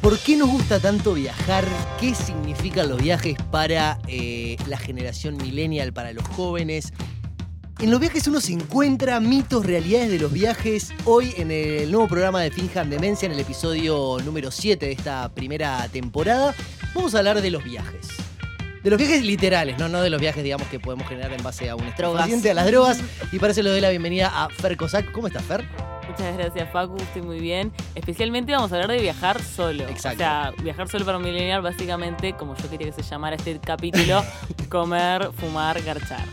¿Por qué nos gusta tanto viajar? ¿Qué significan los viajes para eh, la generación millennial, para los jóvenes? En los viajes uno se encuentra mitos, realidades de los viajes. Hoy en el nuevo programa de Finjan Demencia, en el episodio número 7 de esta primera temporada, vamos a hablar de los viajes. De los viajes literales, ¿no? No de los viajes, digamos, que podemos generar en base a un estupefaciente, a las drogas. Y para eso le doy la bienvenida a Fer Cossack. ¿Cómo estás, Fer? Muchas gracias, Facu. Estoy muy bien. Especialmente vamos a hablar de viajar solo. Exacto. O sea, viajar solo para un millennial, básicamente, como yo quería que se llamara este capítulo, comer, fumar, garchar.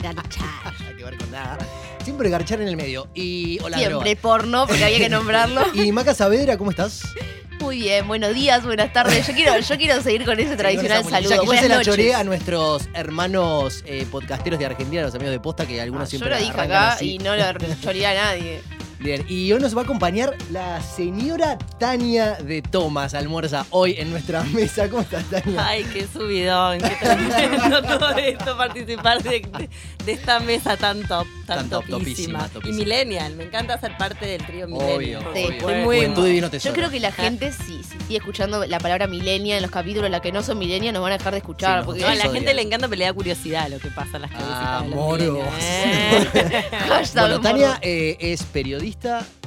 Garchar. Que ver con nada. Siempre garchar en el medio. Y hola, Siempre porno, porque había que nombrarlo. Y Maca Saavedra, ¿cómo estás? Muy bien, buenos días, buenas tardes. Yo quiero, yo quiero seguir con ese tradicional Con esa saludo. Que yo se Buenas la choré noches. a nuestros hermanos eh, podcasteros de Argentina, los amigos de Posta, que algunos Ah, yo siempre lo dije acá así. y no lo choreé a nadie. Bien, y hoy nos va a acompañar la señora Tania de Tomás Almuerza hoy en nuestra mesa. ¿Cómo estás, Tania? Ay, qué subidón, qué tremendo todo esto, participar de, esta mesa tan top, tan, Tan top, topísima. topísima, topísima. Y millennial, me encanta ser parte del trío Obvio, millennial. Sí, obvio. muy- Divino Yo creo que la gente, si, si sigue escuchando la palabra milenia en los capítulos, la que no son milenia, nos van a dejar de escuchar. Sí, porque No, a la gente le encanta, pero le da curiosidad lo que pasa en las cabecitas de los moros. ¿eh? Hashtag Bueno, Tania eh, es periodista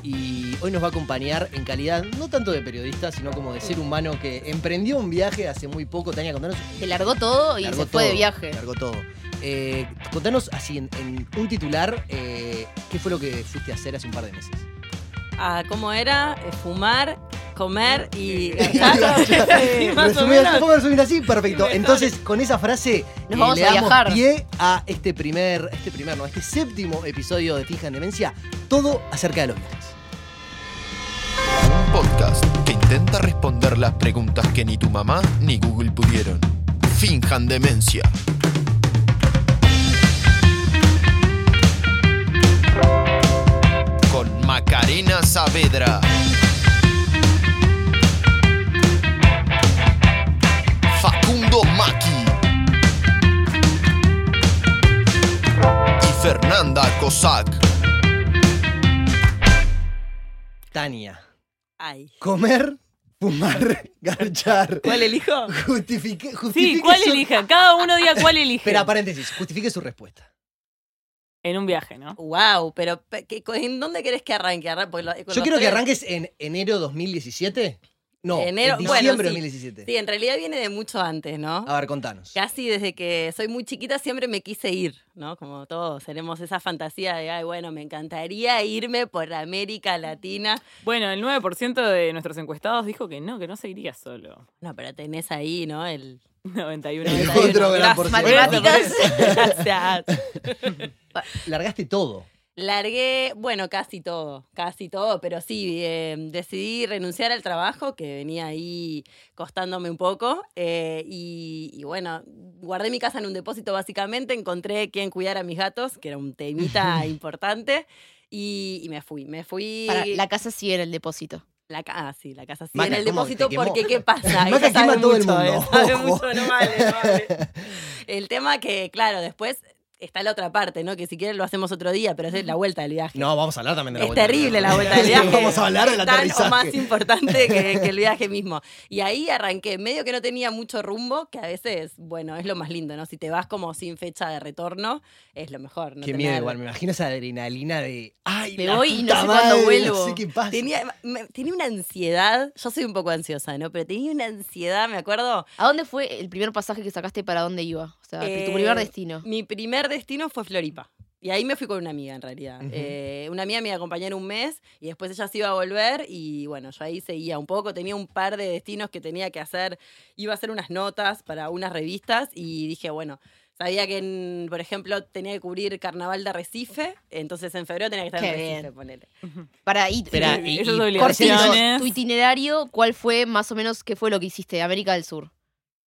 y hoy nos va a acompañar en calidad no tanto de periodista, sino como de ser humano que emprendió un viaje hace muy poco. Tania, contanos. Se largó todo y largó se fue de viaje. Largó todo. Eh, contanos así en, en un titular, eh, ¿qué fue lo que fuiste a hacer hace un par de meses? Ah, ¿Cómo era? Eh, Fumar, comer y garchar. Sí, resumir, menos. ¿Puedo resumir así? Perfecto. Entonces, con esa frase Nos eh, vamos le a damos viajar. pie a este primer, este primer, no, este séptimo episodio de Fija en Demencia, todo acerca de los viajes. Un podcast que intenta responder las preguntas que ni tu mamá ni Google pudieron. Finjan demencia. Macarena Saavedra. Facundo Maki. Y Fernanda Cossack. Tania, Ay. comer, fumar, garchar. ¿Cuál elijo? Justifique, justifique Sí, ¿cuál su- elija? Cada uno diga cuál elige. Espera, paréntesis, justifique su respuesta. En un viaje, ¿no? Wow, pero pe- ¿qué- ¿en dónde querés que arranque? Arran- porque lo- Yo quiero que arranques en enero 2017. No, Enero- en bueno, diciembre sí. 2017. Sí, en realidad viene de mucho antes, ¿no? A ver, contanos. Casi desde que soy muy chiquita siempre me quise ir, ¿no? Como todos tenemos esa fantasía de, ay, bueno, me encantaría irme por América Latina. Bueno, el 9% de nuestros encuestados dijo que no, que no se iría solo. No, pero tenés ahí, ¿no? El 91. El 91. otro gran Gracias, por Matemáticas. Gracias. Largaste todo. Largué, bueno, casi todo, casi todo, pero sí, eh, decidí renunciar al trabajo que venía ahí costándome un poco eh, y, y bueno, guardé mi casa en un depósito básicamente, encontré quien cuidara a mis gatos, que era un temita importante, y, y me fui, me fui... Para, la casa sigue en el depósito. La ca- ah, sí, la casa sí, Maca, en el ¿cómo depósito, porque ¿qué pasa? Maca quema todo el mucho, mundo, eh, sabe mucho, no vale, no vale. El tema que, claro, después está la otra parte, ¿no? Que si quieren lo hacemos otro día, pero es la vuelta del viaje. No, vamos a hablar también de la Es vuelta. terrible la vuelta del viaje. Vamos a hablar del Es tan aterrizaje. o más importante que, que el viaje mismo. Y ahí arranqué, medio que no tenía mucho rumbo, que a veces, bueno, es lo más lindo, ¿no? Si te vas como sin fecha de retorno, es lo mejor. No Qué tener- miedo, igual. Me imagino esa adrenalina de. ¡Ay, Me la voy y no sé cuándo vuelvo". No sé qué pasa. Tenía, me- tenía una ansiedad, yo soy un poco ansiosa, ¿no? Pero tenía una ansiedad, me acuerdo. ¿A dónde fue el primer pasaje que sacaste para dónde iba? Tu Eh, primer destino. Mi primer destino fue Floripa. Y ahí me fui con una amiga, en realidad. Eh, una amiga me iba a acompañar un mes y después ella se iba a volver y bueno, yo ahí seguía un poco. Tenía un par de destinos que tenía que hacer. Iba a hacer unas notas para unas revistas y dije, bueno, sabía que, en, por ejemplo, tenía que cubrir Carnaval de Arrecife. Entonces en febrero tenía que estar en bien. ponele. Para ir. Espera, eh, y- Esas y- cortito, obligaciones. tu itinerario, ¿cuál fue más o menos, qué fue lo que hiciste? América del Sur.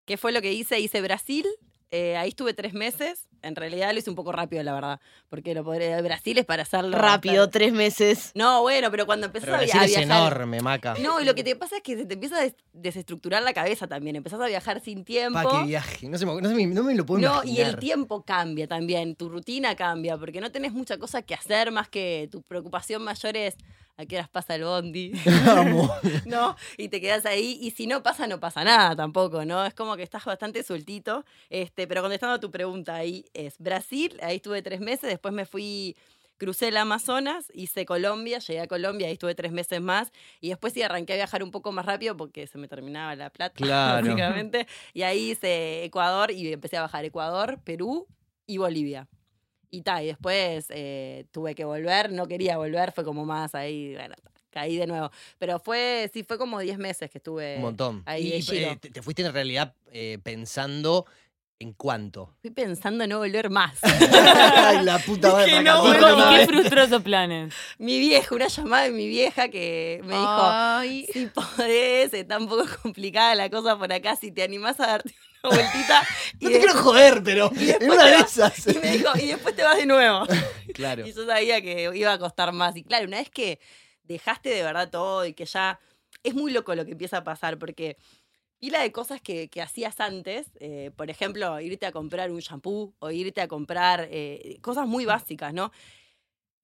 ¿Qué fue lo que hice? Hice Brasil. Eh, ahí estuve tres meses. En realidad lo hice un poco rápido, la verdad. Porque lo podré, Brasil es para hacerlo Rápido, tres meses. No, bueno, pero cuando empezás Pero a, via- Brasil a es viajar. enorme, Maca. No, y lo que te pasa es que se te empieza a des- desestructurar la cabeza también. Empezás a viajar sin tiempo. Pa, qué viaje. No, se me, no, se me, no me lo puedo No, y imaginar. el tiempo cambia también, tu rutina cambia, porque no tenés mucha cosa que hacer más que tu preocupación mayor es a qué horas pasa el bondi. ¿no? Y te quedas ahí, y si no pasa, no pasa nada tampoco, ¿no? Es como que estás bastante sueltito. Este, pero contestando a tu pregunta, ahí es Brasil, ahí estuve tres meses, después me fui, crucé el Amazonas, hice Colombia, llegué a Colombia, ahí estuve tres meses más, y después sí arranqué a viajar un poco más rápido porque se me terminaba la plata, Claro. básicamente. Y ahí hice Ecuador y empecé a bajar Ecuador, Perú y Bolivia. Y ta, y después eh, tuve que volver, no quería volver, fue como más ahí, bueno, caí de nuevo. Pero fue, sí, fue como 10 meses que estuve Un montón. ahí y eh, te, te fuiste en realidad eh, pensando en cuánto. Fui pensando en no volver más. Ay, la puta madre. Que no, ¿Y, fracasó. bueno, qué frustró esos planes? mi vieja, una llamada de mi vieja que me dijo, Ay, si podés, está un poco complicada la cosa por acá, si te animás a darte vueltita. No te quiero joder, pero en una de esas. Y me dijo, y después te vas de nuevo. Claro. Y yo sabía que iba a costar más. Y claro, una vez que dejaste de verdad todo y que ya es muy loco lo que empieza a pasar, porque pila de cosas que, que hacías antes, eh, por ejemplo, irte a comprar un shampoo o irte a comprar eh, cosas muy básicas, ¿no?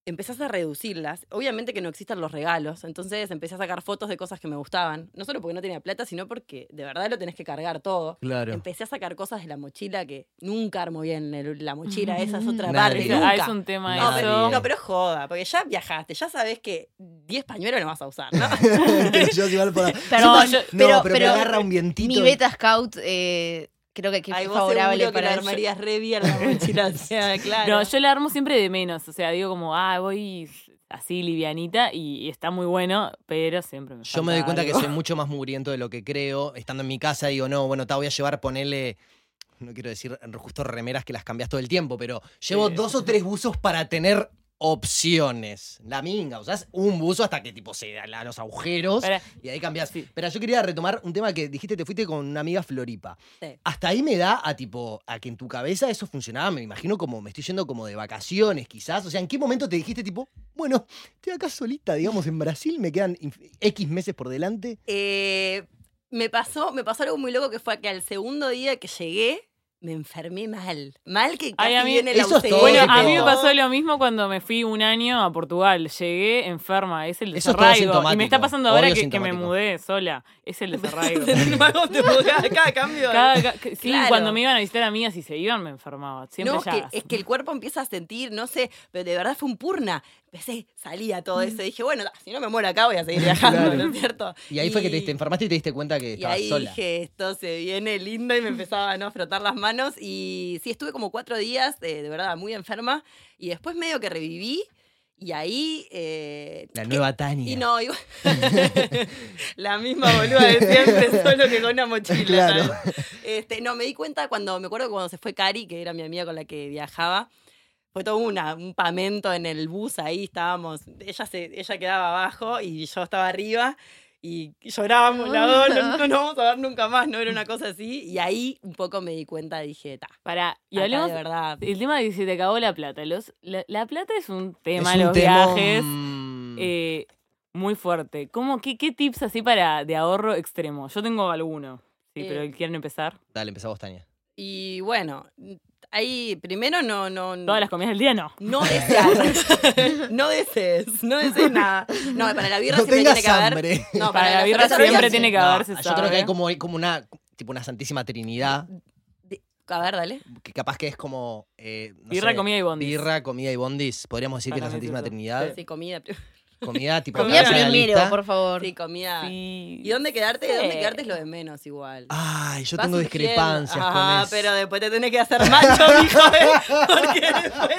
Empezás a reducirlas. Obviamente que no existen los regalos, entonces empecé a sacar fotos de cosas que me gustaban. No solo porque no tenía plata, sino porque de verdad lo tenés que cargar todo. Claro. Empecé a sacar cosas de la mochila que nunca armo bien el- la mochila, esa es otra Nadie. parte. Ah, es un tema No, Nadie. pero, eso. no, pero es joda, porque ya viajaste, ya sabes que 10 pañuelos no vas a usar, ¿no? Yo igual por- Perdón, No, pero- pero, me agarra un vientito. mi beta scout eh, creo que, Ay, es vos favorable seguro que la para armarías re bien la mochila, o sea, claro. No, yo la armo siempre de menos. O sea, digo como, ah, voy así livianita y, y está muy bueno, pero siempre me Yo me doy cuenta que soy mucho más mugriento de lo que creo. Estando en mi casa digo, no, bueno, te voy a llevar, ponele, no quiero decir justo remeras que las cambias todo el tiempo, pero llevo Sí. dos o tres buzos para tener opciones. La minga, usás un buzo hasta que tipo se dan los agujeros y ahí cambias. Sí. Pero yo quería retomar un tema que dijiste, te fuiste con una amiga Floripa. Sí. Hasta ahí me da a tipo, a que en tu cabeza eso funcionaba, me imagino como, me estoy yendo como de vacaciones quizás. O sea, ¿en qué momento te dijiste tipo, bueno, estoy acá solita, digamos, en Brasil, me quedan X meses por delante? Eh, me, pasó, me pasó algo muy loco que fue que al segundo día que llegué, me enfermé mal. Mal que casi Ay, a mí- viene la eso es todo, UCL, Bueno, a mí me pasó lo mismo cuando me fui un año a Portugal. Llegué enferma, es el desarraigo. y me está pasando ahora que, que me mudé sola. Es el desarraigo. Cambio. Cada- ca- que- sí, Claro. cuando me iban a visitar amigas y se iban, me enfermaba. Siempre no, ya. que, es que el cuerpo empieza a sentir, no sé, pero de verdad fue un purna. Empecé, salía todo eso. Dije, bueno, si no me muero acá voy a seguir viajando, Claro. ¿no es cierto? Y ahí fue que te, te enfermaste y te diste cuenta que Y estabas ahí sola. dije, esto se viene lindo y me empezaba ¿no? a frotar las manos. Y sí, estuve como cuatro días, eh, de verdad, muy enferma. Y después medio que reviví. Y ahí... eh, La nueva Tania. Y no, igual- la misma boluda de siempre, solo que con una mochila. Claro. ¿sabes? Este, no, me di cuenta cuando, me acuerdo cuando se fue Cari, que era mi amiga con la que viajaba. Fue todo una, un pamento en el bus, ahí estábamos. Ella, se, ella quedaba abajo y yo estaba arriba. Y llorábamos dos, no, no nos vamos a ver nunca más, no era una cosa así. Y ahí un poco me di cuenta, dije, ta, Para, y acá hablemos de verdad. El tema de que se te acabó la plata. Los, la, la plata es un tema, Es los viajes, eh, muy fuerte. ¿Cómo, qué, ¿Qué tips así para de ahorro extremo? Yo tengo alguno, sí, Eh. pero ¿quieren empezar? Dale, empezamos, Tania. Y bueno, ahí primero no, no, no- Todas las comidas del día no. No deseas. no desees. No desees nada. No, para la birra No siempre tengas tiene que haber. hambre. No, Para la las birra siempre tiene que No, haber, se yo creo que hay como, como una, tipo una santísima trinidad, A ver, dale. que capaz que es como... eh, no Birra, sé, comida y bondis. Birra, comida y bondis. Podríamos decir que es la Para santísima trinidad. Sí, comida. Comida, tipo... Comida cabeza de la primero, lista. por favor. Sí, comida. Sí. ¿Y dónde quedarte? Sí. ¿Dónde quedarte es lo de menos igual. Ay, yo tengo surgiendo. discrepancias con Ah, eso. pero después te tenés que hacer macho, mijo. ¿eh? Porque después,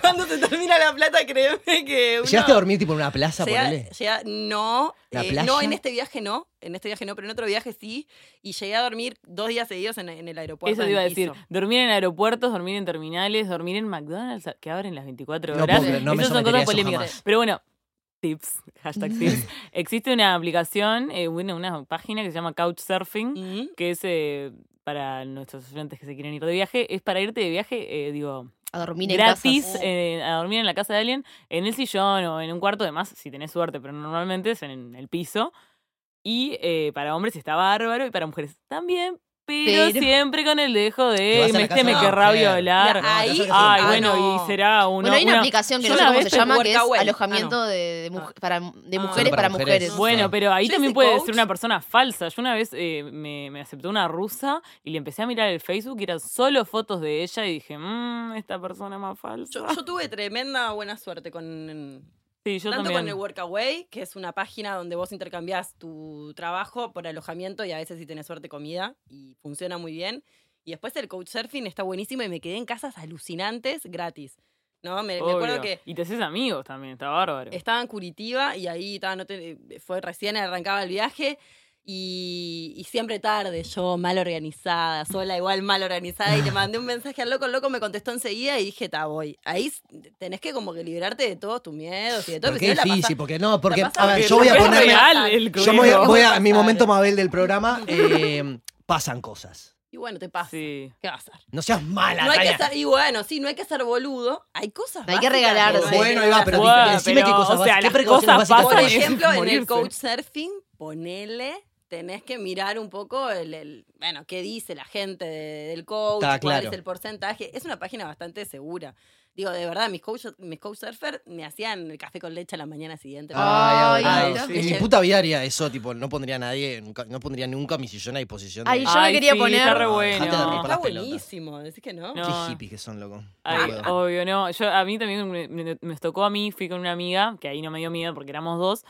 cuando se termina la plata, créeme que uno... ¿Llegaste a dormir tipo en una plaza, Llega- ponele? llega- no, ¿La eh, playa? no, en este viaje no, en este viaje no, pero en otro viaje sí, y llegué a dormir dos días seguidos en, en el aeropuerto. Eso te en iba a el decir. piso. Dormir en aeropuertos, dormir en terminales, dormir en McDonald's, que abren las 24 No horas. puedo creer, no me Esas son sometería a cosas eso polémicas. jamás. Pero bueno, tips, hashtag tips. Existe una aplicación, eh, una, una página que se llama Couchsurfing, Mm. que es eh, para nuestros oyentes que se quieren ir de viaje, es para irte de viaje, eh, digo, A dormir en gratis, casas. eh, a dormir en la casa de alguien, en el sillón o en un cuarto, además, si tenés suerte, pero normalmente es en el piso. Y eh, para hombres está bárbaro y para mujeres también, pero, Pero- siempre con el dejo de la este me de una querrá mujer. violar. Ahí- Ay, un- bueno, no. y será uno. Bueno, hay una, una- aplicación que no sé una cómo se llama, que es Workaway. alojamiento Ah, no. de, de muj- para, de Ah. mujeres para para mujeres. mujeres. Bueno, pero ahí también puede coach- ser una persona falsa. Yo una vez eh, me, me aceptó una rusa y le empecé a mirar el Facebook y eran solo fotos de ella y dije, mmm, esta persona es más falsa. Yo, yo tuve tremenda buena suerte con sí, yo tanto también. con el Workaway, que es una página donde vos intercambiás tu trabajo por alojamiento y a veces si tenés suerte comida y funciona muy bien. Y después el Couchsurfing está buenísimo y me quedé en casas alucinantes gratis. ¿No? Me, me acuerdo que Y te haces amigos también, está bárbaro. estaba en Curitiba y ahí estaba, no te- fue recién arrancaba el viaje y, y siempre tarde, yo mal organizada, sola igual mal organizada y le mandé un mensaje al loco, el loco me contestó enseguida y dije, ta, voy. Ahí tenés que como que liberarte de todos tus miedos y de todo. Porque es no difícil, pasás- porque no, porque, a ver, yo voy a Es ponerme... real el Yo voy a, código. voy a- mi momento Mabel del programa, eh, pasan cosas. Y bueno, te pasa. Sí. ¿Qué va a hacer? No seas mala, No hay que Tania. ser, y bueno, sí, no hay que ser boludo. Hay cosas Hay que regalarse. no Bueno, ahí va, pero. Bueno, decime pero, qué cosas o sea, qué precauciones cosas básicas Por pasan tenés. ejemplo, en el couchsurfing, ponele, tenés que mirar un poco el, el- bueno, qué dice la gente de- del coach, Está cuál claro. es el porcentaje. Es una página bastante segura. Digo, de verdad, mis coach, mis couchsurfers me hacían el café con leche a la mañana siguiente. Ay, Ay, ay, no. En mi puta vida haría eso, tipo, no pondría a nadie, nunca- no pondría nunca mi sillón a disposición. de- Ay, yo Ay, me quería sí, poner. está re No, bueno. Está buenísimo, decís que no. No. Qué hippies que son, loco. No obvio, no. Yo, a mí también me, me- me tocó a mí, fui con una amiga, que ahí no me dio miedo porque éramos dos,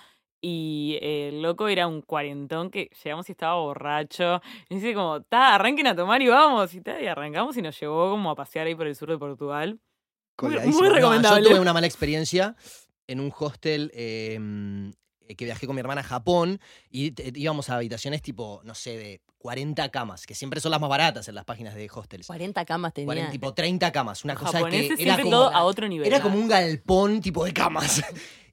y eh, el loco era un cuarentón que llegamos y estaba borracho. Y dice como, ta, arranquen a tomar y vamos. Y, ta, y arrancamos y nos llevó como a pasear ahí por el sur de Portugal. Muy, muy No, recomendable. yo tuve una mala experiencia en un hostel eh, que viajé con mi hermana a Japón y íbamos a habitaciones tipo, no sé, de 40 camas, que siempre son las más baratas en las páginas de hostels. 40 camas tenía. 40, tipo 30 camas, una Los cosa que era siempre como, todo a otro nivel. era como un galpón tipo de camas.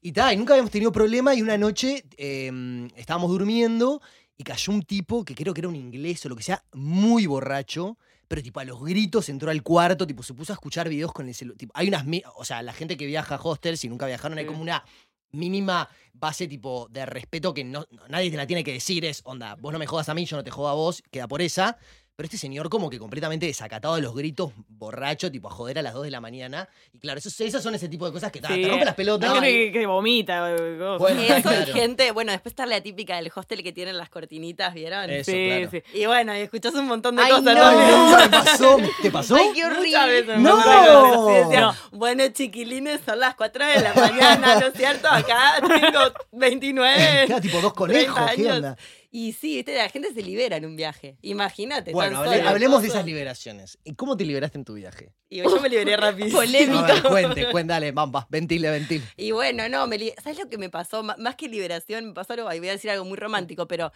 Y tal, y nunca habíamos tenido problema y una noche eh, estábamos durmiendo y cayó un tipo que creo que era un inglés o lo que sea, muy borracho. Pero tipo a los gritos entró al cuarto, tipo se puso a escuchar videos con el celular. Hay unas, o sea, la gente que viaja a hostels y nunca viajaron, hay como una mínima base tipo de respeto que no- nadie te la tiene que decir, es onda, vos no me jodas a mí, yo no te jodo a vos, queda por esa. Pero este señor como que completamente desacatado de los gritos, borracho, tipo a joder a las 2 de la mañana. Y claro, esos, esas son ese tipo de cosas que ta, Sí, te rompen las pelotas. Gente que, que vomita. eh, cosas. Bueno, Eso y claro. gente, bueno, después está la típica del hostel que tienen las cortinitas, ¿vieron? Eso, sí, claro. sí. Y bueno, y escuchás un montón de Ay, cosas. no. ¿Qué pasó? ¿Te pasó? Ay, qué horrible. ¡No! No. Bueno, chiquilines, son las 4 de la mañana, ¿no es cierto? Acá tengo 29. Queda tipo dos conejos, 30 ¿qué onda? Y sí, ¿viste? la gente se libera en un viaje. Imagínate. Bueno, hable- hablemos de esas liberaciones. ¿Y cómo te liberaste en tu viaje? Y yo me liberé rapidísimo. Polémica. Ver, cuente, cuente, dale, vamos, va, ventile, ventile. Y bueno, no, me li- ¿sabes lo que me pasó? M- Más que liberación, me pasó algo, y voy a decir algo muy romántico, pero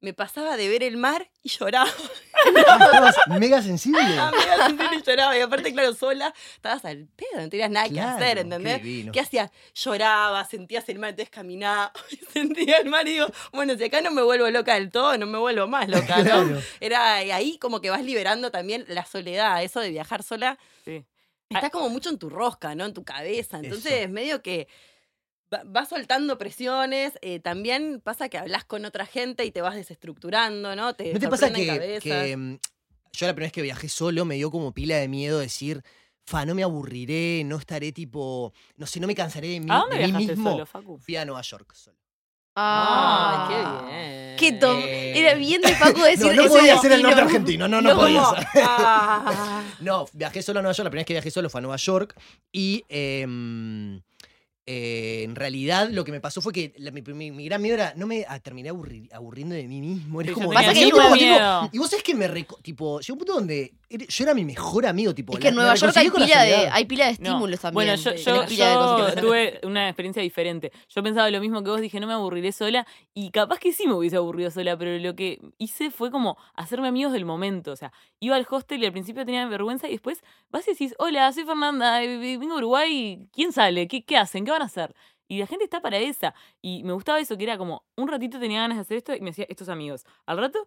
me pasaba de ver el mar y lloraba. Estabas mega sensible. Ah, me iba a sentir y lloraba. Y aparte, claro, sola, estabas al pedo, no tenías nada Claro, que hacer, qué ¿entendés? divino. ¿Qué hacías? Lloraba, sentías el mar, entonces caminaba, sentía el mar y digo, bueno, si acá no me vuelvo loca del todo, no me vuelvo más loca, ¿no? Claro. Era ahí como que vas liberando también la soledad, eso de viajar sola. Sí. Está como mucho en tu rosca, ¿no? En tu cabeza. Entonces, Eso. medio que va- vas soltando presiones. eh, también pasa que hablas con otra gente y te vas desestructurando, ¿no? Te ¿No te pasa que, mm, yo la primera vez que viajé solo me dio como pila de miedo decir, fa, no me aburriré, no estaré tipo, no sé, no me cansaré de mí, ¿A dónde de mí mismo? solo, Facu? Fui a Nueva York solo. Ah, qué bien. Qué tom- Eh, Era bien de Paco decir no, no podía ser el norte argentino, no, no, No, podía ser. ah. No, viajé solo a Nueva York. La primera vez que viajé solo fue a Nueva York. Y em, eh, en realidad lo que me pasó fue que la- mi, mi- mi gran miedo era. No me ah, terminé aburri- aburriendo de mí mismo. Era como. Pasa que tipo, y vos sabés que me. tipo, llegó un punto donde yo era mi mejor amigo. Tipo, Es que en Nueva York hay pila, de, hay pila de No. estímulos también. Bueno, yo, tuve una experiencia diferente. Yo pensaba lo mismo que vos, dije, no me aburriré sola. Y capaz que sí me hubiese aburrido sola, pero lo que hice fue como hacerme amigos del momento. O sea, iba al hostel y al principio tenía vergüenza y después vas y decís, hola, soy Fernanda, eh, vengo a Uruguay, ¿quién sale? ¿Qué, qué hacen? ¿Qué van a hacer? Y la gente está para esa. Y me gustaba eso, que era como, un ratito tenía ganas de hacer esto y me hacía estos amigos. Al rato,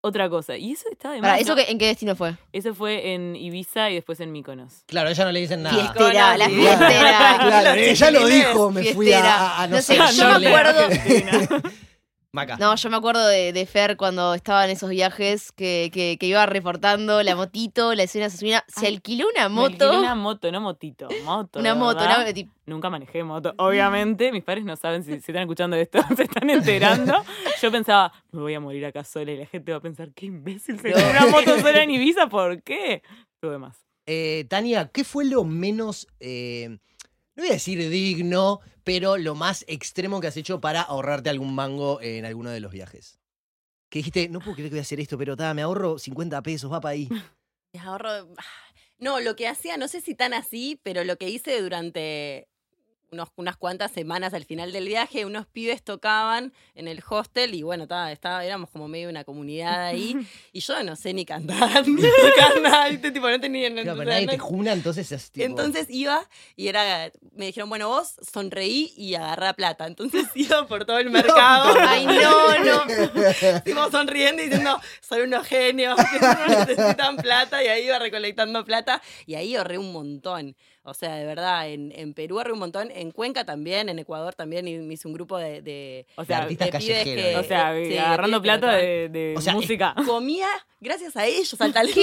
otra cosa. Y eso está de Pará, más, ¿eso ¿no? que- en qué destino fue? Eso fue en Ibiza y después en Mykonos. Claro, ella no le dicen nada. Fiestera, la fiestera. Claro, ella lo dijo, me fui a, no, No sé, sé, yo me acuerdo- Maca. No, yo me acuerdo de, de Fer cuando estaba en esos viajes que, que, que iba reportando la motito, la escena se subía. Se Ay, alquiló una Me moto. alquilé Una moto, no motito. Moto. Una moto, una- Nunca manejé moto. Obviamente, mis padres no saben si, si están escuchando esto, se están enterando. Yo pensaba, me voy a morir acá sola y la gente va a pensar, qué imbécil se No. una moto sola en Ibiza, ¿por qué? Todo demás. Eh, Tania, ¿qué fue lo menos, eh, no voy a decir digno, pero lo más extremo que has hecho para ahorrarte algún mango en alguno de los viajes? Que dijiste, no puedo creer que voy a hacer esto, pero ta, me ahorro 50 pesos, va para ahí. Me ahorro. ah, No, lo que hacía, no sé si tan así, pero lo que hice durante unos, unas cuantas semanas al final del viaje, unos pibes tocaban en el hostel y bueno, ta, estaba, éramos como medio una comunidad ahí y yo no sé ni cantar, ni tocar nada, ¿viste? tipo, no tenía Claro, pero nadie no- te juna, entonces es tipo... Entonces iba y era, me dijeron, bueno, vos sonreí y agarrá plata. Entonces iba por todo el mercado. Ay, no, no. Tipo sonriendo y diciendo, soy unos genios, que no necesitan plata. Y ahí iba recolectando plata. Y ahí ahorré un montón. O sea, de verdad, en, en Perú ahorré un montón. En Cuenca también, en Ecuador también. Y me hice un grupo de, de, O sea, artistas de callejeros, que- o sea, sí, agarrando plata de, de O sea, música. Comía gracias a ellos, al talento.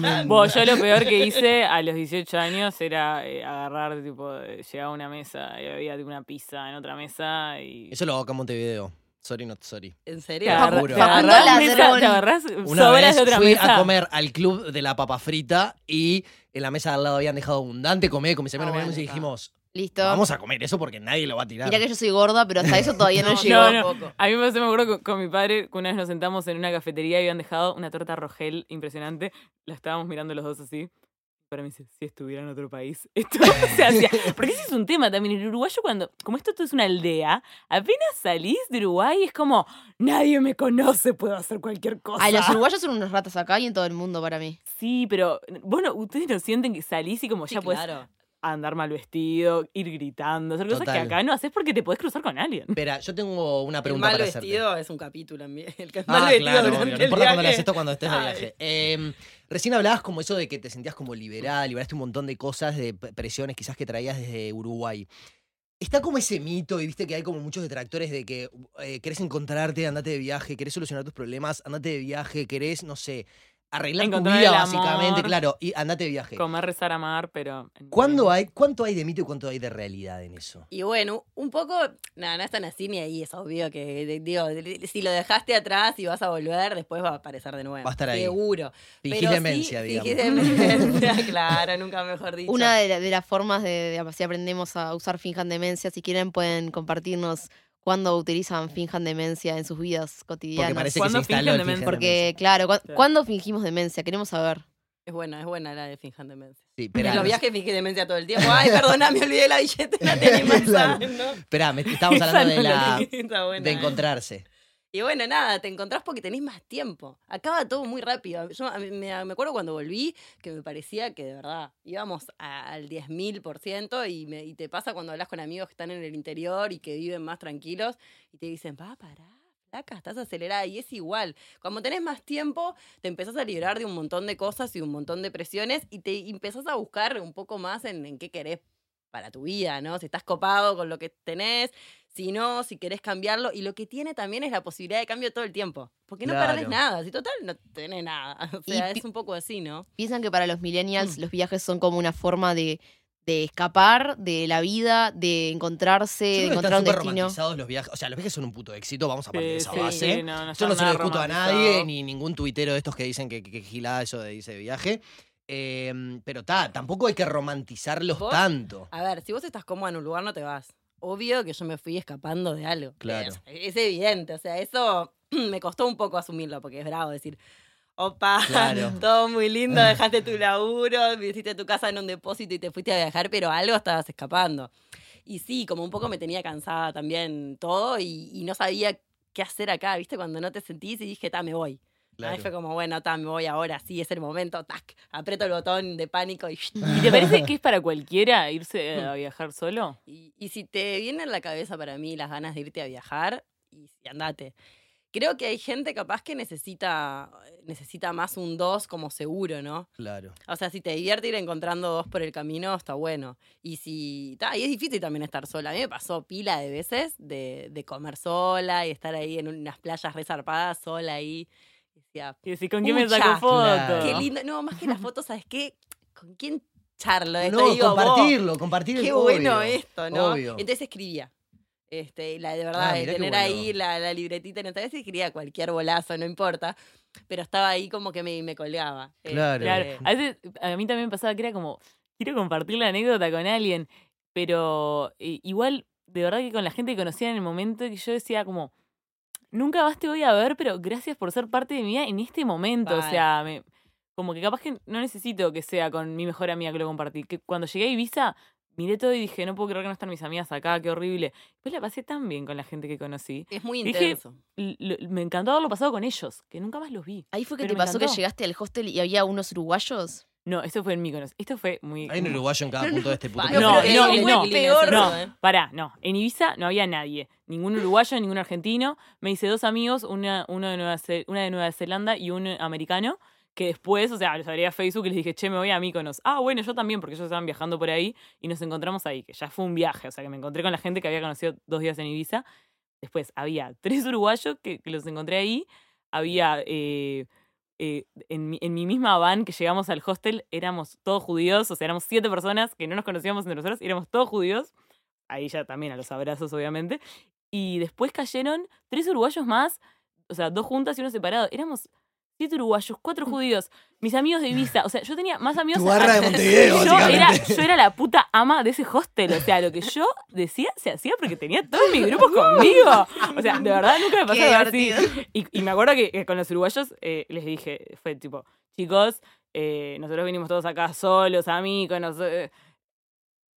No, vos, yo lo peor que hice a los 18 años era eh, agarrar, tipo, llegaba a una mesa y había tipo, una pizza en otra mesa y... Eso lo hago acá en Montevideo. Sorry, not sorry. ¿En Te serio? agarrás, juro. te agarrás mesa- te agarrás Una sobras vez de otra fui mesa. a comer al club de la papa frita y en la mesa de al lado habían dejado abundante comer con mis Ah, miramos y dijimos, Listo. vamos a comer eso porque nadie lo va a tirar. Mirá que yo soy gorda, pero hasta eso todavía no, No, llegó. no, no. poco. A mí me me acuerdo con, con mi padre, que una vez nos sentamos en una cafetería y habían dejado una torta rogel impresionante. La estábamos mirando los dos así. Para mí dice, si estuviera en otro país, esto se hacía. Porque ese es un tema también. El uruguayo cuando, como esto todo es una aldea, apenas salís de Uruguay es como, nadie me conoce, puedo hacer cualquier cosa. Ay, los uruguayos son unos ratas acá y en todo el mundo para mí. Sí, pero bueno, ustedes no sienten que salís y como Sí, ya puedes claro. Andar mal vestido, ir gritando, hacer cosas que acá no haces porque te podés cruzar con alguien. Espera, yo tengo una El pregunta mal para hacerte. vestido es un capítulo. en mi- El que es mal Ah, vestido claro, durante obvio. No el importa cuando le haces esto cuando estés de viaje. Eh, recién hablabas como eso de que te sentías como liberal, liberaste un montón de cosas, de presiones quizás que traías desde Uruguay. Está como ese mito, y viste que hay como muchos detractores de que eh, querés encontrarte, andate de viaje, querés solucionar tus problemas, andate de viaje, querés, no sé, arreglar Encontrar tu vida el básicamente, claro, y andate de viaje. Comer, rezar, amar, pero... ¿Cuándo hay, ¿Cuánto hay de mito y cuánto hay de realidad en eso? Y bueno, un poco, nada, no es tan así ni ahí, es obvio que, de- digo, de- si lo dejaste atrás y vas a volver, después va a aparecer de nuevo. Va a estar ahí. Seguro. Fingís Pero sí, demencia, digamos. demencia, claro, nunca mejor dicho. Una de, la- de las formas de, de- si aprendemos a usar finjan demencia, si quieren pueden compartirnos cuándo utilizan finjan demencia en sus vidas cotidianas. Porque parece que se ¿Cuándo instaló fingen el demencia? Porque, claro, ¿cu- Claro. ¿cuándo fingimos demencia? Queremos saber. Es buena, es buena la de finjan demencia. Sí, En los viajes fingí demencia todo el tiempo. Ay, perdona, me olvidé la billetera, tenía más Claro. ¿no? espera, me- estábamos hablando de, la, de ¿eh? encontrarse. Y bueno, nada, te encontrás porque tenés más tiempo. Acaba todo muy rápido. Yo me, me acuerdo cuando volví que me parecía que de verdad íbamos al 10.000% y, me- y te pasa cuando hablas con amigos que están en el interior y que viven más tranquilos y te dicen, va, pará. Flaca, estás acelerada y es igual. Cuando tenés más tiempo, te empezás a liberar de un montón de cosas y un montón de presiones y te empezás a buscar un poco más en, en qué querés para tu vida, ¿no? Si estás copado con lo que tenés, si no, si querés cambiarlo. Y lo que tiene también es la posibilidad de cambio todo el tiempo. Porque no Claro. perdés nada. Si total no tenés nada. O sea, es un poco así, ¿no? Piensan que para los millennials Mm. los viajes son como una forma de, de escapar de la vida, de encontrarse, Yo de encontrar están un destino. romantizados los viajes. O sea, los viajes son un puto éxito, vamos a partir de esa sí, base. sí, no, no Yo no se lo discuto a nadie, ni ningún tuitero de estos que dicen que, que, que gilada eso de irse de viaje. Eh, pero ta, tampoco hay que romantizarlos ¿Vos? tanto. A ver, si vos estás cómoda en un lugar, no te vas. Obvio que yo me fui escapando de algo. Claro. Es, es evidente. O sea, eso me costó un poco asumirlo, porque es bravo decir. Opa, Claro. todo muy lindo, dejaste tu laburo, hiciste tu casa en un depósito y te fuiste a viajar, pero algo estabas escapando. Y sí, como un poco me tenía cansada también todo y, y no sabía qué hacer acá, ¿viste? Cuando no te sentís y dije, ta, me voy. Ahí fue como, bueno, ta, me voy ahora, sí, es el momento, tac, aprieto el botón de pánico y... ¿Y te parece que es para cualquiera irse a viajar solo? Y, y si te viene en la cabeza para mí las ganas de irte a viajar, y, y andate. Creo que hay gente capaz que necesita, necesita más un dos como seguro, ¿no? Claro. O sea, si te divierte ir encontrando dos por el camino, está bueno. Y si. ta, y es difícil también estar sola. A mí me pasó pila de veces de, de comer sola y estar ahí en unas playas resarpadas sola ahí. Y decía, Y decís, ¿con quién me saco foto? claro. qué lindo. No, más que las fotos, ¿sabes qué? ¿Con quién charlo esto? No, digo, vos, compartirlo, compartir Qué bueno obvio, esto, ¿no? obvio. Entonces escribía. Este, la de verdad, Ah, de tener bueno. ahí la, la libretita en esta vez escribía cualquier bolazo, no importa. Pero estaba ahí como que me, me colgaba. Claro. Claro, Este, a veces a mí también me pasaba que era como, quiero compartir la anécdota con alguien, pero eh, igual, de verdad que con la gente que conocía en el momento que yo decía como, nunca más te voy a ver, pero gracias por ser parte de mi vida en este momento. O sea, me- como que capaz que no necesito que sea con mi mejor amiga que lo compartí. Que cuando llegué a Ibiza, miré todo y dije, no puedo creer que no están mis amigas acá, qué horrible. Pues la pasé tan bien con la gente que conocí. es muy Dije, intenso. Lo- me encantó haberlo pasado con ellos, que nunca más los vi. Ahí fue que te pasó que llegaste al hostel y había unos uruguayos. No, esto fue en Mykonos. Esto fue muy... Hay un uruguayo en cada punto de este puto No, no, es no, increíble peor. No, pará, no. En Ibiza no había nadie. Ningún uruguayo, ningún argentino. Me hice dos amigos, una, uno de Nueva una de Nueva Zelanda y un americano, que después, o sea, los agregué a Facebook y les dije, che, me voy a Mykonos. Ah, bueno, yo también, porque ellos estaban viajando por ahí y nos encontramos ahí, que ya fue un viaje. O sea, que me encontré con la gente que había conocido dos días en Ibiza. Después había tres uruguayos que, que los encontré ahí. Había... eh, eh, en, mi, en mi misma van que llegamos al hostel éramos todos judíos, o sea, éramos siete personas que no nos conocíamos entre nosotros, éramos todos judíos. Ahí ya también a los abrazos, obviamente. Y después cayeron tres uruguayos más, o sea, dos juntas y uno separado. Éramos siete uruguayos, cuatro judíos, mis amigos de Ibiza. O sea, yo tenía más amigos. Tu barra de Montevideo, yo, era, yo era la puta ama de ese hostel. O sea, lo que yo decía se hacía porque tenía todos mis grupos conmigo. O sea, de verdad nunca me pasó Qué algo así. Y, y me acuerdo que con los uruguayos eh, les dije, fue tipo, chicos, eh, nosotros vinimos todos acá solos, amigos, eh,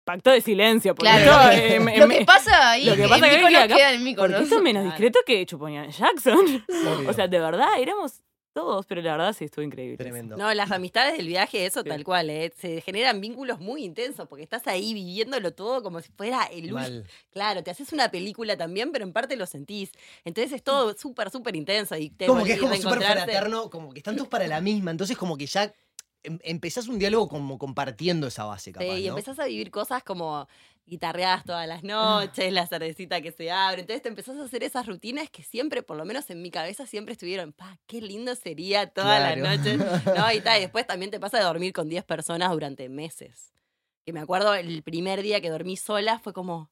pacto de silencio. Porque Claro, lo que, eh, me- lo que pasa ahí lo que que pasa en que acá- queda en porque Mykonos. esto es menos discreto que Chuponían Jackson. O sea, de verdad, éramos todos, pero la verdad sí estuvo increíble. Tremendo. No, las amistades del viaje, eso Sí. tal cual, ¿eh? se generan vínculos muy intensos porque estás ahí viviéndolo todo como si fuera el último. Mal. Claro, te haces una película también, pero en parte lo sentís. Entonces es todo súper, súper intenso. Y te Como que es como súper fraterno, como que están todos para la misma, entonces como que ya em- empezás un diálogo como compartiendo esa base, capaz, Sí, y ¿no? empezás a vivir cosas como guitarreadas todas las noches, la cervecita que se abre. Entonces te empezás a hacer esas rutinas que siempre, por lo menos en mi cabeza, siempre estuvieron, pa, qué lindo sería todas Claro. las noches. No, y, y después también te pasa de dormir con 10 personas durante meses. Que me acuerdo el primer día que dormí sola fue como,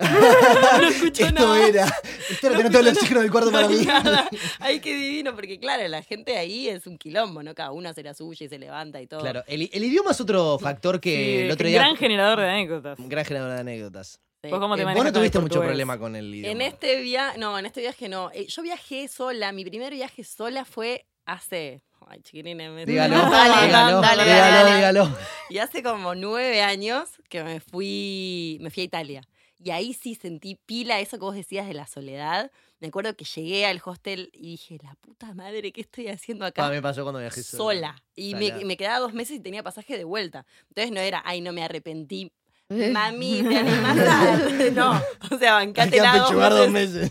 no escucho Esto nada. era, esto era tener todo el oxígeno del cuarto No para mí. nada. Ay, qué divino, porque claro, la gente ahí es un quilombo, ¿no? Cada uno hace la suya y se levanta y todo. Claro, el, el idioma es otro factor que Sí, el otro día... gran generador de anécdotas. un gran generador de anécdotas. Sí. ¿Vos cómo te Eh, vos no tuviste mucho problema con el idioma. En este viaje, no, en este viaje no. Eh, Yo viajé sola, mi primer viaje sola fue hace... Ay, chiquilines, me Dígalo, Dale, dígalo, dale, dígalo, dale. dígalo. Y hace como nueve años que me fui, me fui a Italia. Y ahí sí sentí pila eso que vos decías de la soledad. Me acuerdo que llegué al hostel y dije, la puta madre, ¿qué estoy haciendo acá? Ah, me pasó cuando viajé solo. sola. Y me, me quedaba dos meses y tenía pasaje de vuelta. Entonces no era, ay, no me arrepentí. Mami, te animás a... No, o sea, Hay bancate que apechugar dos meses.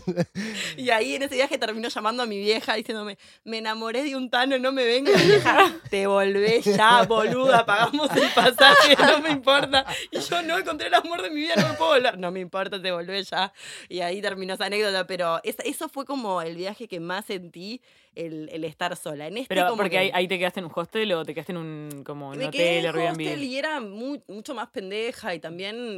Y ahí en ese viaje terminó llamando a mi vieja diciéndome, me enamoré de un tano, no me vengas. Vieja, te volvés ya, boluda, pagamos el pasaje, no me importa. Y yo no encontré el amor de mi vida, no me puedo volver. No me importa, te volvés ya. Y ahí terminó esa anécdota, pero esa- eso fue como el viaje que más sentí, el, el estar sola. En este Pero como porque que- ahí, ahí te quedaste en un hostel o te quedaste en un como un me quedé hotel, en hostel Airbnb. y era mu- mucho más pendeja y también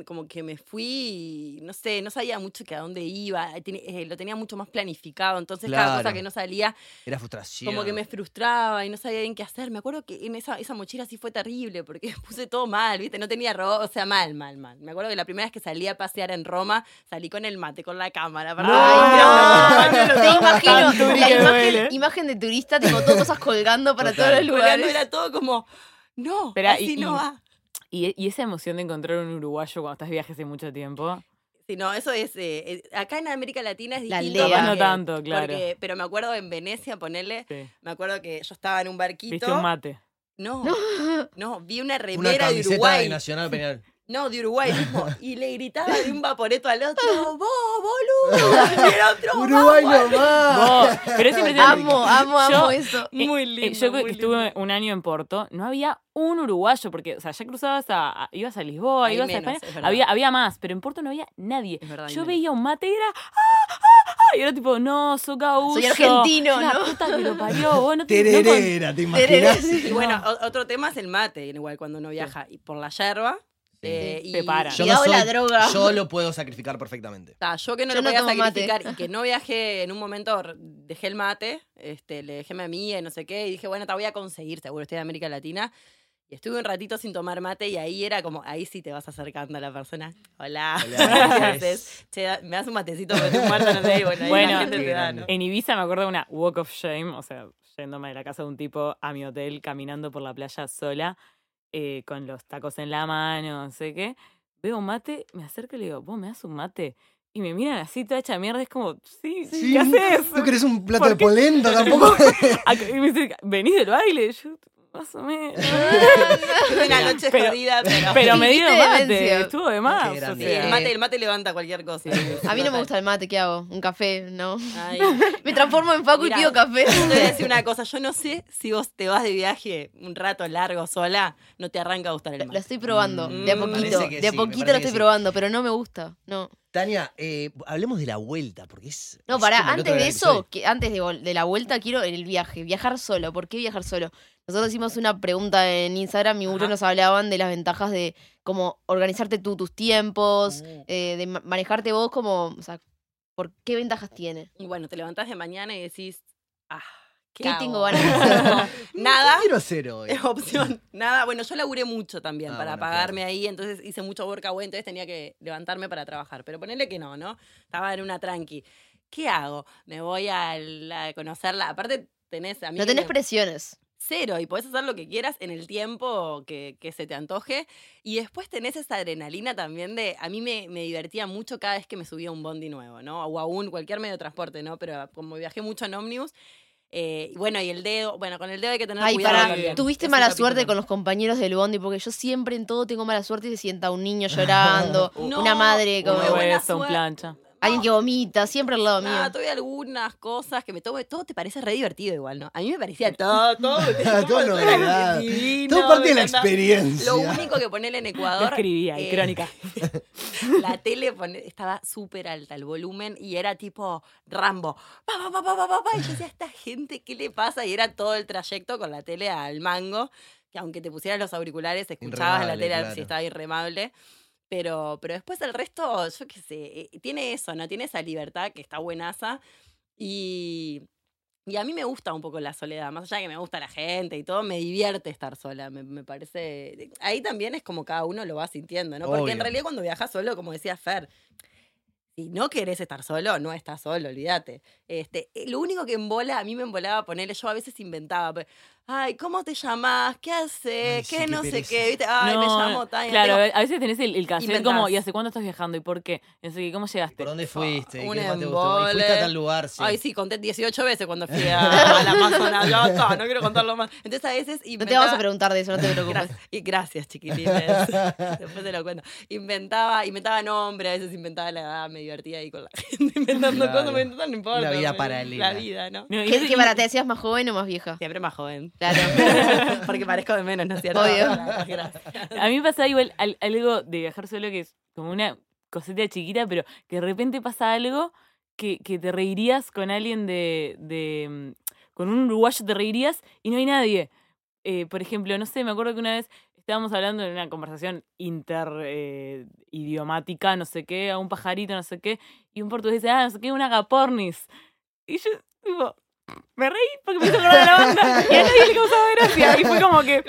como que me fui, y, no sé, no sabía mucho que a dónde iba, eh, ten- eh, lo tenía mucho más planificado, entonces cada cosa Claro. que no salía Era frustración. como que me frustraba y no sabía bien qué hacer. Me acuerdo que en esa, esa mochila sí fue terrible porque puse todo mal, ¿viste? No tenía ropa, o sea, mal, mal, mal. Me acuerdo que la primera vez que salí a pasear en Roma, salí con el mate, con la cámara. para- Ay, Ay, no. no, Te imagino la imagen, duele. imagen de turista, tipo todas cosas colgando para Total. todos los Colgando lugares. era todo como, no, Espera, así y- no y- va. Y, y esa emoción de encontrar un uruguayo cuando estás de viaje hace mucho tiempo. Sí, no, eso es. eh, eh, acá en América Latina es La distinto. Capaz no tanto, claro. porque- pero me acuerdo en Venecia, ponerle. Sí. Me acuerdo que yo estaba en un barquito. Viste un mate. No, no, vi una Una remera de camiseta Uruguay. de Nacional Peñal. No, de Uruguay mismo. Y le gritaba de un vaporeto al otro, ¡Vos, boludo! Y el otro, Uruguay nomás. Vos, pero es impresionante. Amo, amo, amo Yo- eso. Eh, Muy eh, lindo, yo que muy estuve un año en Porto, no había un uruguayo, porque, o sea, ya cruzabas a, a- ibas a Lisboa, Hay ibas menos, a es España, había, había más, pero en Porto no había nadie. Verdad, yo menos. veía un mate y era, ¡ah, ah, ah! Y era tipo, no, soy gaúcho. Soy argentino, La ¿no? puta que lo parió, vos no te no con- Tererera, ¿te imaginas? sí. Y bueno, otro tema es el mate, igual cuando uno viaja y por la yerba. Eh, Sí. y. Yo no la droga. Yo lo puedo sacrificar perfectamente. Ta, yo que no Yo lo no podía tomo mate. sacrificar y que no viajé en un momento, r- dejé el mate, este, le dejé a mi amiga y no sé qué, y dije, bueno, te voy a conseguir, seguro estoy de América Latina. Y estuve un ratito sin tomar mate y ahí era como, ahí sí te vas acercando a la persona. Hola, Hola, ¿qué ¿qué haces? Che, da- me das un matecito porque estoy muerta, no sé, y bueno, ahí Bueno, la gente qué te da, grande. ¿no? En Ibiza me acuerdo de una walk of shame, o sea, yéndome de la casa de un tipo a mi hotel, caminando por la playa sola, eh, con los tacos en la mano, no sé qué. Veo un mate, me acerco y le digo, ¿vos me das un mate? Y me miran así toda hecha mierda, es como, sí, Sí. ¿qué haces? ¿Tú querés un plato ¿Por de polenta tampoco? Y me dice, ¿venís del baile? Yo, más o menos. Tuve una noche Pero- jodida, pero... Pero me dio Dijiste mate, estuvo de más. O sea. el mate, el mate levanta cualquier cosa. A mí no me gusta el mate, ¿qué hago? ¿Un café? No. Ay. Me transformo en Facu Mirá, y pido café. Te voy a decir una cosa, yo no sé si vos te vas de viaje un rato largo sola, no te arranca a gustar el Lo mate. estoy probando, Mm, de a me poquito. De a sí, poquito lo estoy sí. probando, pero no me gusta. No. Tania, eh, hablemos de la vuelta, porque es. No, es pará, como el otro antes de eso, que antes de, la vuelta, quiero el viaje. Viajar solo. ¿Por qué viajar solo? Nosotros hicimos una pregunta en Instagram y muchos nos hablaban de las ventajas de cómo organizarte tú tus tiempos, Uh. eh, de ma- manejarte vos como, o sea, ¿por qué ventajas tiene? Y bueno, te levantás de mañana y decís, ah, ¿qué, tengo hacer? Nada. ¿Qué quiero hacer hoy? Es opción. Nada. Bueno, yo laburé mucho también Ah, para bueno, pagarme ahí, entonces hice mucho workaway, entonces tenía que levantarme para trabajar. Pero ponele que no, ¿no? Estaba en una tranqui. ¿Qué hago? Me voy a, la- a conocerla. Aparte, tenés a mí No tenés me- presiones. cero y podés hacer lo que quieras en el tiempo que, que se te antoje. Y después tenés esa adrenalina también de. A mí me, me divertía mucho cada vez que me subía un bondi nuevo, ¿no? O a un cualquier medio de transporte, ¿no? Pero como viajé mucho en ómnibus. Eh, y bueno, y el dedo, bueno, con el dedo hay que tener Ay, cuidado. también. tuviste Es mala capítulo. suerte con los compañeros del bondi, porque yo siempre en todo tengo mala suerte y se sienta un niño llorando, No, una madre como Un plancha. Alguien que vomita, siempre al lado mío. Nada, tuve algunas cosas que me tome. Todo te parece re divertido igual, ¿no? A mí me parecía todo, todo. Todo era novedad. divino, Todo parte de la experiencia. Lo único que ponerle en Ecuador. escribía, y eh, crónica. La tele pone- estaba súper alta el volumen y era tipo Rambo. Pa, pa, pa, pa, pa, pa, pa. Y yo decía, ¿a esta gente qué le pasa? Y era todo el trayecto con la tele al mango, que aunque te pusieras los auriculares, escuchabas la tele claro. si estaba irremable. Pero, pero después el resto, yo qué sé, eh, tiene eso, ¿no? Tiene esa libertad que está buenaza. Y, y a mí me gusta un poco la soledad, más allá de que me gusta la gente y todo, me divierte estar sola, me, me parece... Ahí también es como cada uno lo va sintiendo, ¿no? Porque en realidad cuando viajas solo, como decía Fer, si no querés estar solo, no estás solo, olvídate. Este, eh, lo único que embola, a mí me embolaba ponerle, yo a veces inventaba, ay, ¿cómo te llamás? ¿Qué haces? Sí, ¿Qué qué no sé qué? ¿Viste? Ay, me llamo Tania. Claro, tengo a veces tenés el, el cassette Inventás. como, ¿y hace cuánto estás viajando? ¿Y por qué? Y no sé qué, ¿Cómo llegaste? ¿Por dónde fuiste? un ¿Qué más te gustó? Y fuiste a tal lugar, sí. Ay, sí, conté 18 veces cuando fui a, a la Amazonas. Ya está, no quiero contarlo más. Entonces a veces No te inventaba... vamos a preguntar de eso, no te preocupes. Gracias, y gracias, chiquitines. Después te lo cuento. Inventaba, inventaba nombre, a veces inventaba la edad, me divertía ahí con la gente inventando Claro. cosas, me inventaba, no importa. Una vida paralela. La vida, ¿no? No, y ¿Qué, ese- qué para te decías más joven o más vieja? Siempre más joven. Claro. Porque parezco de menos, ¿no es cierto? Obvio. A mí me pasa igual al- algo de viajar solo que es como una cosita chiquita, pero que de repente pasa algo que, que te reirías con alguien de, de. mm, con un uruguayo te reirías y no hay nadie. Eh, por ejemplo, no sé, me acuerdo que una vez estábamos hablando en una conversación inter eh, idiomática, no sé qué, a un pajarito, no sé qué, y un portugués dice, ah, no sé qué, un agapornis. Y yo, tipo, me reí porque me hizo acordar de la banda y a nadie le causaba gracia. Y fue como que.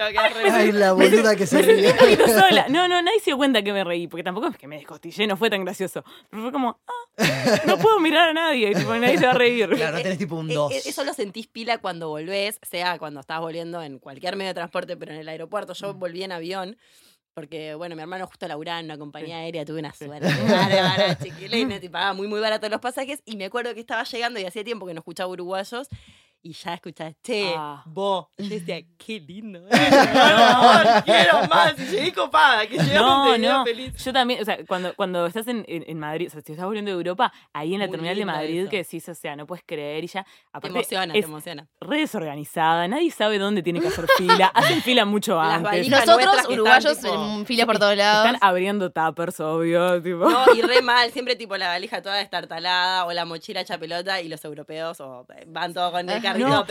Ay, la boluda que se Me sentí ríe. un poquito sola. No, no, nadie se dio cuenta que me reí, porque tampoco es que me descostillé, no fue tan gracioso. Pero fue como, ah, no puedo mirar a nadie, tipo, nadie se va a reír. Claro, no tenés tipo un Eh, 2. eh, Eso lo sentís pila cuando volvés, sea cuando estás volviendo en cualquier medio de transporte, pero en el aeropuerto. Yo volví en avión. Porque, bueno, mi hermano justo laburaba en una compañía aérea, tuve una suerte bárbara, chiquilines, y pagaba muy, muy barato los pasajes. Y me acuerdo que estaba llegando y hacía tiempo que no escuchaba uruguayos. Y ya escuchás, che, Ah. vos. Y yo decía, qué lindo. eh, no, quiero más. Y llegué copada, que llegamos No, no. feliz. Yo también, o sea, cuando, cuando estás en, en- en Madrid, o sea, si estás volviendo de Europa, ahí en la Muy terminal de Madrid, eso. que decís, o sea, no puedes creer y ya. Te Aparte, emociona, te emociona. re desorganizada, nadie sabe dónde tiene que hacer fila, hacen fila mucho Las antes. valijas Nosotros, uruguayos, tipo, en filas por todos lados. Están abriendo tuppers, obvio, tipo. No, y re mal, siempre tipo la valija toda destartalada o la mochila hecha pelota y los europeos o, eh, van todos con el No.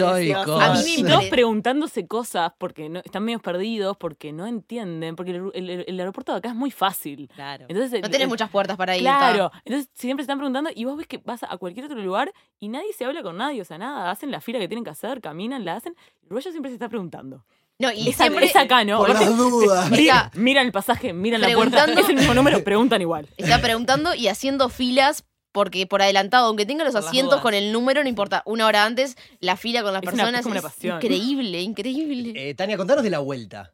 A mí me todos preguntándose cosas porque no, están medio perdidos, porque no entienden, porque el, el- el aeropuerto de acá es muy fácil. Claro. Entonces, No tenés el- muchas puertas para ir. Claro, entonces siempre se están preguntando y vos ves que vas a cualquier otro lugar y nadie se habla con nadie, o sea, nada, hacen la fila que tienen que hacer, caminan, la hacen. El uruguayo siempre se está preguntando. No, y Es, siempre es acá, ¿no? Por las dudas. mi- Está- miran el pasaje, miran la puerta, es el mismo número, preguntan igual. está preguntando y haciendo filas porque por adelantado, aunque tenga los Por asientos con el número, no importa, una hora antes, la fila con las Es una- personas es como una es pasión. increíble, increíble. Eh, Tania, contanos de la vuelta.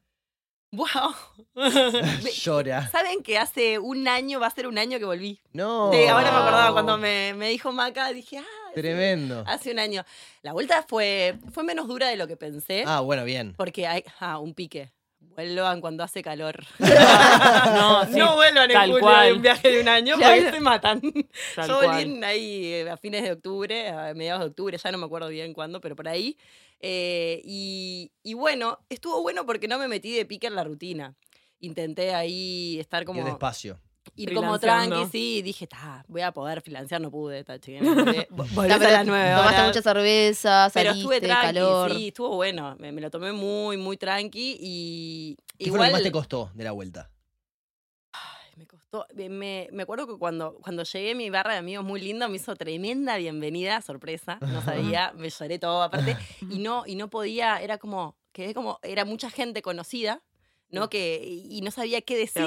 Wow. Llora. ¿Saben que hace un año, va a ser un año que volví? No. Sí, ahora me acordaba cuando me, me dijo Maca, dije, ah, sí, Tremendo. hace un año. La vuelta fue, fue menos dura de lo que pensé, Ah, bueno, bien. porque hay ah, un pique. Vuelvan cuando hace calor. No, sí, no vuelvan en julio cual. de un viaje de un año Claro. porque se matan. Tal Yo volví ahí eh, a fines de octubre, a mediados de octubre, ya no me acuerdo bien cuándo, pero por ahí. Eh, y, y bueno, estuvo bueno porque no me metí de pique en la rutina. Intenté ahí estar como Ir despacio. Ir como tranqui, sí, y dije, ta, voy a poder financiar, no pude, ta, vo- volvés a las nueve Tomaste mucha cerveza, Pero saliste, estuve tranqui, calor. sí, estuvo bueno, me, me lo tomé muy, muy tranqui y ¿Qué fue lo que más te costó de la vuelta? Ay, me costó, me- acuerdo que cuando, cuando llegué mi barra de amigos muy lindo, me hizo tremenda bienvenida, sorpresa, no sabía, me lloré todo aparte, y no, y no podía, era como, quedé como, era mucha gente conocida, ¿no? Que, y no sabía qué decir.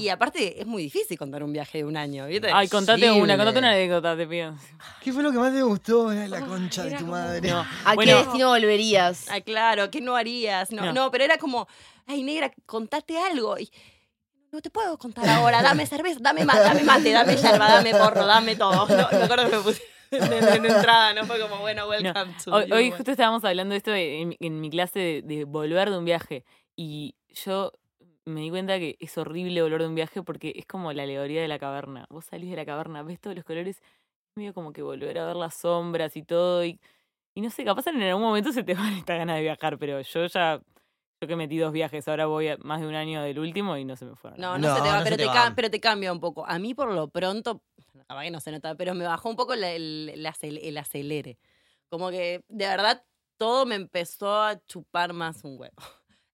Y aparte es muy difícil contar un viaje de un año, ¿viste? Ay, contate una, contate una anécdota, te pido. ¿Qué fue lo que más te gustó? Ay, la Ay, concha de era tu como- madre. No. ¿A Bueno. qué destino volverías? Ay, claro, ¿qué no harías? No, No. no. pero era como, ay, negra, contate algo. Y, no te puedo contar ahora, dame cerveza, dame mate, dame mate, dame yerba, dame porro, dame todo. No, me acuerdo que me puse en, en entrada, no fue como, bueno, welcome to Hoy, you. hoy justo estábamos hablando de esto en, mi- en mi clase de, de volver de un viaje y yo me di cuenta que es horrible volver de un viaje porque es como la alegoría de la caverna. Vos salís de la caverna, ves todos los colores, es medio como que volver a ver las sombras y todo y, y no sé, capaz en algún momento se te van estas ganas de viajar, pero yo ya, yo que metí dos viajes, ahora voy a más de un año del último y no se me fueron. No, no, No, se te va, no pero, se te te ca- van. pero te cambia un poco. A mí, por lo pronto, capaz que no se nota, pero me bajó un poco el, el el acelere. Como que, de verdad, todo me empezó a chupar más un huevo.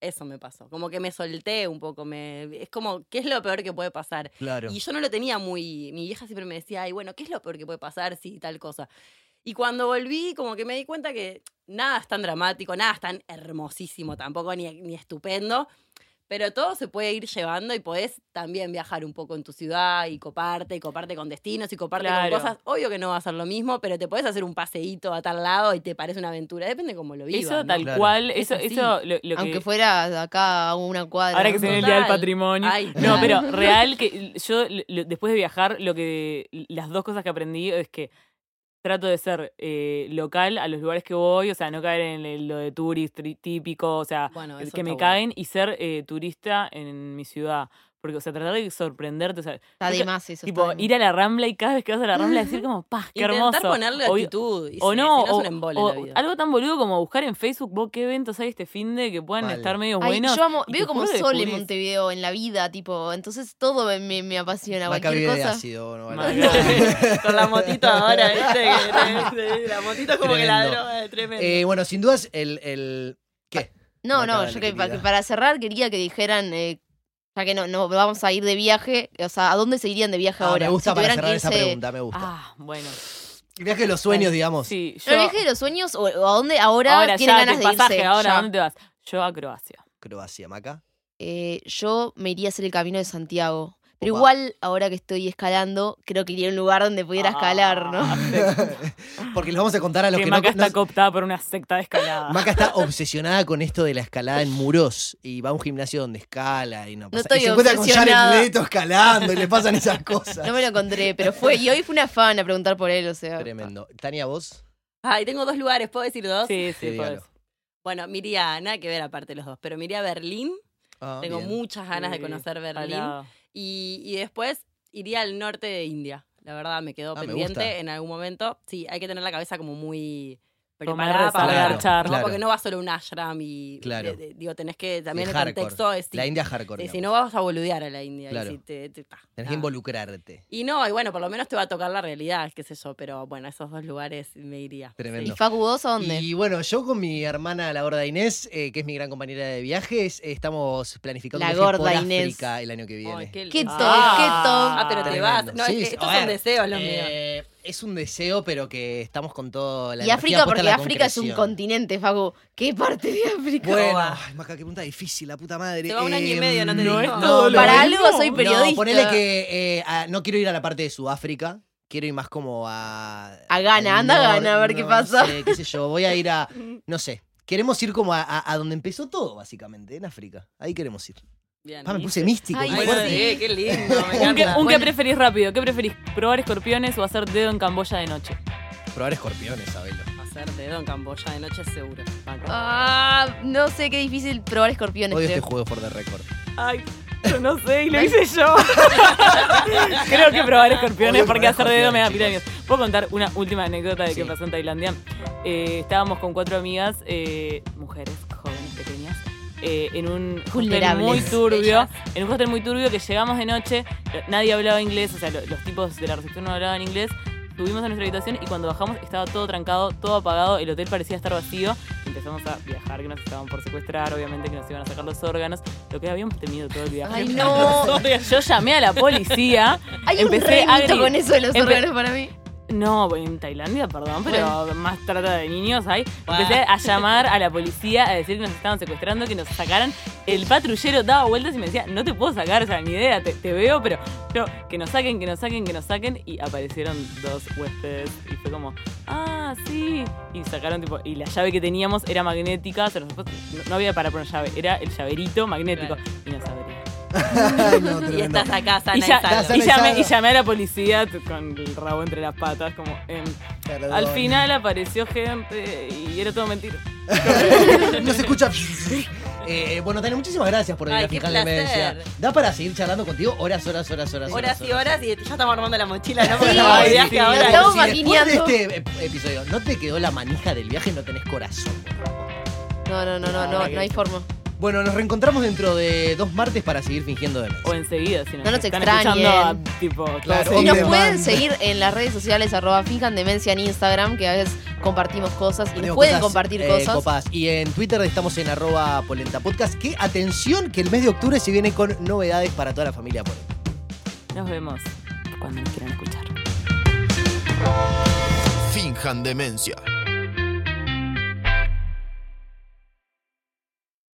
Eso me pasó. Como que me solté un poco. Me, es como, ¿qué es lo peor que puede pasar? Claro. Y yo no lo tenía muy. Mi vieja siempre me decía, ay, bueno, ¿qué es lo peor que puede pasar si tal cosa? Y cuando volví, como que me di cuenta que nada es tan dramático, nada es tan hermosísimo tampoco, ni, ni estupendo. Pero todo se puede ir llevando y podés también viajar un poco en tu ciudad y coparte, y coparte con destinos y coparte Claro. con cosas. Obvio que no va a ser lo mismo, pero te podés hacer un paseíto a tal lado y te parece una aventura. Depende cómo lo vivas. Eso ¿no? tal Claro. cual, Es eso, eso lo, lo Aunque que... fuera acá a una cuadra. Ahora que se viene el Día del. Patrimonio. Ay, no, pero real que yo lo- después de viajar, lo que las dos cosas que aprendí es que trato de ser eh, local a los lugares que voy, o sea, no caer en el- lo de turist tri- típico, o sea, Bueno, que me bueno. caen y ser eh, turista en mi ciudad. Porque, o sea, tratar de sorprenderte, o sea, Está de yo- más eso. tipo, está ir a la Rambla y cada vez que vas a la Rambla decir como, paz, qué Intentar hermoso. ponerle O- actitud. y o no, si es o, un embole o la vida. algo tan boludo como buscar en Facebook vos qué eventos hay este fin de que puedan estar medio Ay, buenos. yo amo, veo como sol en. Montevideo en la vida, tipo, entonces todo me, me, me apasiona, Maca cualquier vive de cosa. ácido. No. Con la motito ahora, ¿viste? La motito es como que la Tremendo. droga es tremendo. Eh, bueno, sin dudas, el. el... ¿Qué? No, no, yo que para cerrar quería que dijeran, eh, ya que no, no vamos a ir de viaje, o sea, ¿a dónde se irían de viaje Ah, ahora? me gusta Si para tuvieran cerrar que esa pregunta, me gusta. Ah, bueno. El viaje de los sueños, digamos. Sí, yo. ¿El viaje de los sueños o, o a dónde ahora, ahora tienen ya, ganas tu de pasaje, irse? ahora, Ya. ¿a dónde te vas? Yo a Croacia. Croacia, Maca. Eh, yo me iría a hacer el camino de Santiago. Pero Opa. igual, ahora que estoy escalando, creo que iría a un lugar donde pudiera escalar, ¿no? Ah, Porque les vamos a contar a los que que, Maca no, está no- cooptada por una secta de escalada. Maca está obsesionada con esto de la escalada en muros y va a un gimnasio donde escala y no pasa. estoy y se encuentra con Jared. Leto escalando y le pasan esas cosas. No me lo encontré, pero fue. Y hoy fue una fan a preguntar por él, o sea. Tremendo. Tania, vos. Ay, tengo dos lugares, ¿puedo decir dos? Sí, Sí, sí. Bueno, me iría, nada que ver aparte de los dos, pero me iría a Berlín. Ah, tengo bien. muchas ganas de conocer Berlín. Y, y después iría al norte de India. La verdad, me quedó Ah, pendiente en algún momento. Sí, hay que tener la cabeza como muy preparada para Claro, garchar. ¿no? claro. Porque no va solo un ashram y. Claro. de- de- digo, tenés que. También Sí, el hardcore. contexto es. La India hardcore. si no vas a boludear a la India. y Claro. si te- te- ta, Tenés que involucrarte. Y no, y bueno, por lo menos te va a tocar la realidad, qué sé yo. Pero bueno, esos dos lugares me iría. Tremendo. ¿Y. Facu, vos dónde? Y bueno, yo con mi hermana, la gorda Inés, eh, que es mi gran compañera de viajes, eh, estamos planificando La un viaje gorda por Inés. África el año que viene. Ay, qué Qué top, Ah, qué top. Ah, pero te vas. No, Sí, es que estos son deseos los míos. Es un deseo, pero que estamos con toda la Y África, porque África es un continente, Facu. ¿Qué parte de África? Bueno, ay, Maca, qué pregunta difícil, la puta madre. Se va un año y Eh, medio, ¿no te no Para mismo. algo soy periodista. No, ponele que eh, a- no quiero ir a la parte de Sudáfrica. Quiero ir más como a. A Ghana, anda a Ghana a ver qué pasa. sé, qué sé yo. Voy a ir a. No sé. Queremos ir como a, a- a donde empezó todo, básicamente, en África. Ahí queremos ir. Bien. Ah, me puse místico. Ay, fuerte. sí, qué lindo. Me ¿Un, Bueno. preferís rápido? ¿Qué preferís? ¿Probar escorpiones o hacer dedo en Camboya de noche? Probar escorpiones, sabelo. Hacer dedo en Camboya de noche seguro. Ah, no sé, qué difícil probar escorpiones. Odio este creo. juego for the record. Ay, yo no sé, y lo hice yo. Creo que probar escorpiones porque hacer dedo me da miedo. ¿Puedo contar una última anécdota de qué Sí. pasó en Tailandia? Eh, estábamos con cuatro amigas, eh, mujeres, eh, en un hostel muy turbio. Ellas. En un hostel muy turbio que llegamos de noche, nadie hablaba inglés, o sea, lo- los tipos de la recepción no hablaban inglés. Subimos a nuestra habitación y cuando bajamos estaba todo trancado, todo apagado, el hotel parecía estar vacío. Empezamos a viajar, que nos estaban por secuestrar, obviamente que nos iban a sacar los órganos, lo que habíamos temido todo el viaje. Ay, no. Yo llamé a la policía, Hay empecé un a con eso de los empe- órganos para mí. No, en Tailandia, perdón, pero más trata de niños hay. Empecé a llamar a la policía a decir que nos estaban secuestrando, que nos sacaran. El patrullero daba vueltas y me decía, no te puedo sacar, o sea, ni idea, te, te veo, pero no, que nos saquen, que nos saquen, que nos saquen. Y aparecieron dos huéspedes y fue como, ah, sí. Y sacaron tipo, y la llave que teníamos era magnética, o sea, no, no había para poner llave, era el llaverito magnético. Y nos. Ay, no, Y estás acá sana Y, y, ya- salva. Sana y y llamé, salva. y llamé a la policía con el rabo entre las patas, como em, Perdón. al final apareció gente y era todo mentira. no se escucha. Eh, bueno, Tania, muchísimas gracias por venir a placer. Demencia. Da para seguir charlando contigo horas, horas, horas, horas. Horas y horas y ya estamos armando la mochila, ¿no? Sí, Porque estamos de sí, viaje sí, ahora. lo estamos Si después de maquineando. este ep- episodio no te quedó la manija del viaje, no tenés corazón. No, no, no, no, no, no hay forma. Bueno, nos reencontramos dentro de dos martes para seguir fingiendo demencia. O enseguida, si nos, No nos están extrañen. a, tipo, Claro. Y nos pueden seguir en las redes sociales, arroba fijan demencia en Instagram, que a veces compartimos cosas y nos pueden cosas, compartir eh, cosas. copas. Y en Twitter estamos en arroba polenta podcast. Que atención, que el mes de octubre se viene con novedades para toda la familia polenta. Nos vemos cuando nos quieran escuchar. Finjan demencia.